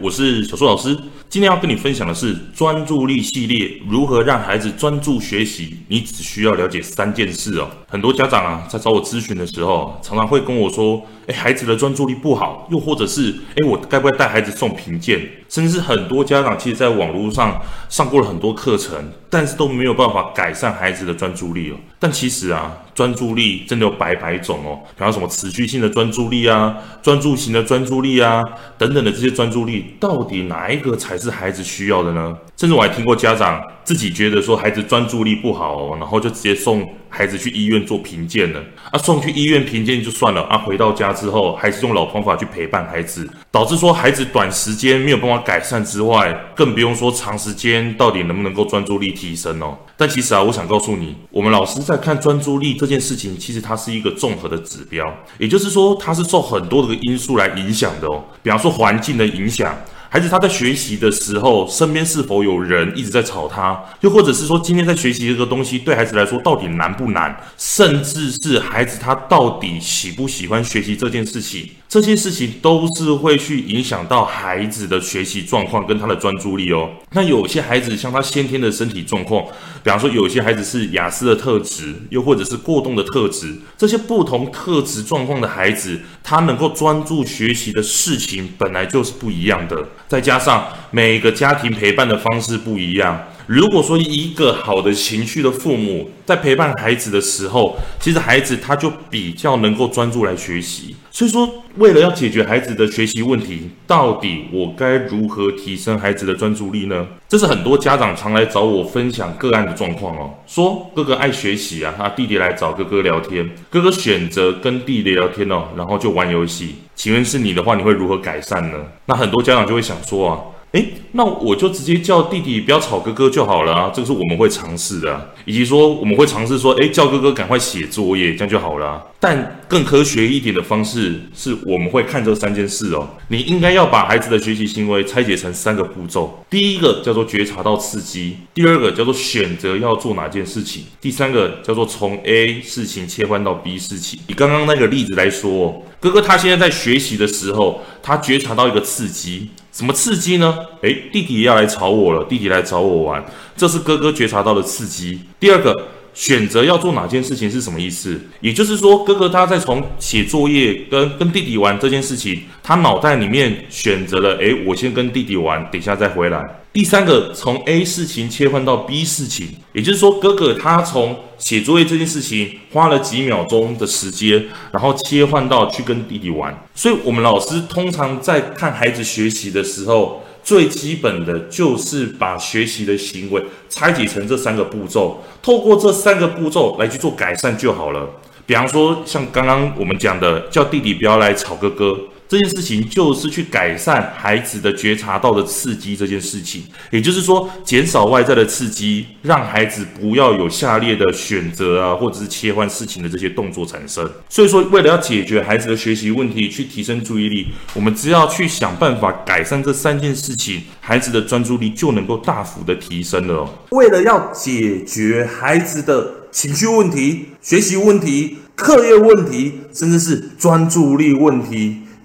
我是小树老师。今天要跟你分享的是专注力系列，如何让孩子专注学习？你只需要了解三件事哦。很多家长啊，在找我咨询的时候，常常会跟我说：“诶，孩子的专注力不好，又或者是诶，我该不该带孩子送评鉴？”甚至很多家长其实在网络上上过了很多课程，但是都没有办法改善孩子的专注力哦。但其实啊，专注力真的有百百种哦，比方什么持续性的专注力啊，专注型的专注力啊，等等的这些专注力，到底哪一个才是孩子需要的呢？甚至我还听过家长自己觉得说孩子专注力不好哦，然后就直接送孩子去医院做评鉴了。啊，送去医院评鉴就算了啊，回到家之后还是用老方法去陪伴孩子，导致说孩子短时间没有办法改善之外，更不用说长时间到底能不能够专注力提升哦。但其实啊，我想告诉你，我们老师在看专注力这件事情，其实它是一个综合的指标，也就是说，它是受很多的因素来影响的哦。比方说环境的影响。孩子他在学习的时候，身边是否有人一直在吵他？又或者是说，今天在学习这个东西对孩子来说到底难不难？甚至是孩子他到底喜不喜欢学习这件事情？这些事情都是会去影响到孩子的学习状况跟他的专注力哦。那有些孩子像他先天的身体状况，比方说有些孩子是雅思的特质，又或者是过动的特质，这些不同特质状况的孩子，他能够专注学习的事情本来就是不一样的。再加上每个家庭陪伴的方式不一样。如果说一个好的情绪的父母在陪伴孩子的时候，其实孩子他就比较能够专注来学习。所以说，为了要解决孩子的学习问题，到底我该如何提升孩子的专注力呢？这是很多家长常来找我分享个案的状况哦。说哥哥爱学习啊，他弟弟来找哥哥聊天，哥哥选择跟弟弟聊天哦，然后就玩游戏。请问是你的话，你会如何改善呢？那很多家长就会想说啊，诶，那我就直接叫弟弟不要吵哥哥就好了啊，这个是我们会尝试的，以及说我们会尝试说，诶，叫哥哥赶快写作业，这样就好了。但更科学一点的方式是，我们会看这三件事哦。你应该要把孩子的学习行为拆解成三个步骤。第一个叫做觉察到刺激，第二个叫做选择要做哪件事情，第三个叫做从 A 事情切换到 B 事情。以刚刚那个例子来说，哥哥他现在在学习的时候，他觉察到一个刺激，什么刺激呢？诶，弟弟要来吵我了，弟弟来找我玩，这是哥哥觉察到的刺激。第二个。选择要做哪件事情是什么意思？也就是说，哥哥他在从写作业跟跟弟弟玩这件事情，他脑袋里面选择了，诶，我先跟弟弟玩，等下再回来。第三个，从 A 事情切换到 B 事情，也就是说，哥哥他从写作业这件事情花了几秒钟的时间，然后切换到去跟弟弟玩。所以，我们老师通常在看孩子学习的时候，最基本的就是把学习的行为拆解成这三个步骤，透过这三个步骤来去做改善就好了。比方说，像刚刚我们讲的，叫弟弟不要来吵哥哥。这件事情就是去改善孩子的觉察到的刺激这件事情，也就是说，减少外在的刺激，让孩子不要有下列的选择啊，或者是切换事情的这些动作产生。所以说，为了要解决孩子的学习问题，去提升注意力，我们只要去想办法改善这三件事情，孩子的专注力就能够大幅的提升了哦。为了要解决孩子的情绪问题、学习问题、课业问题，甚至是专注力问题。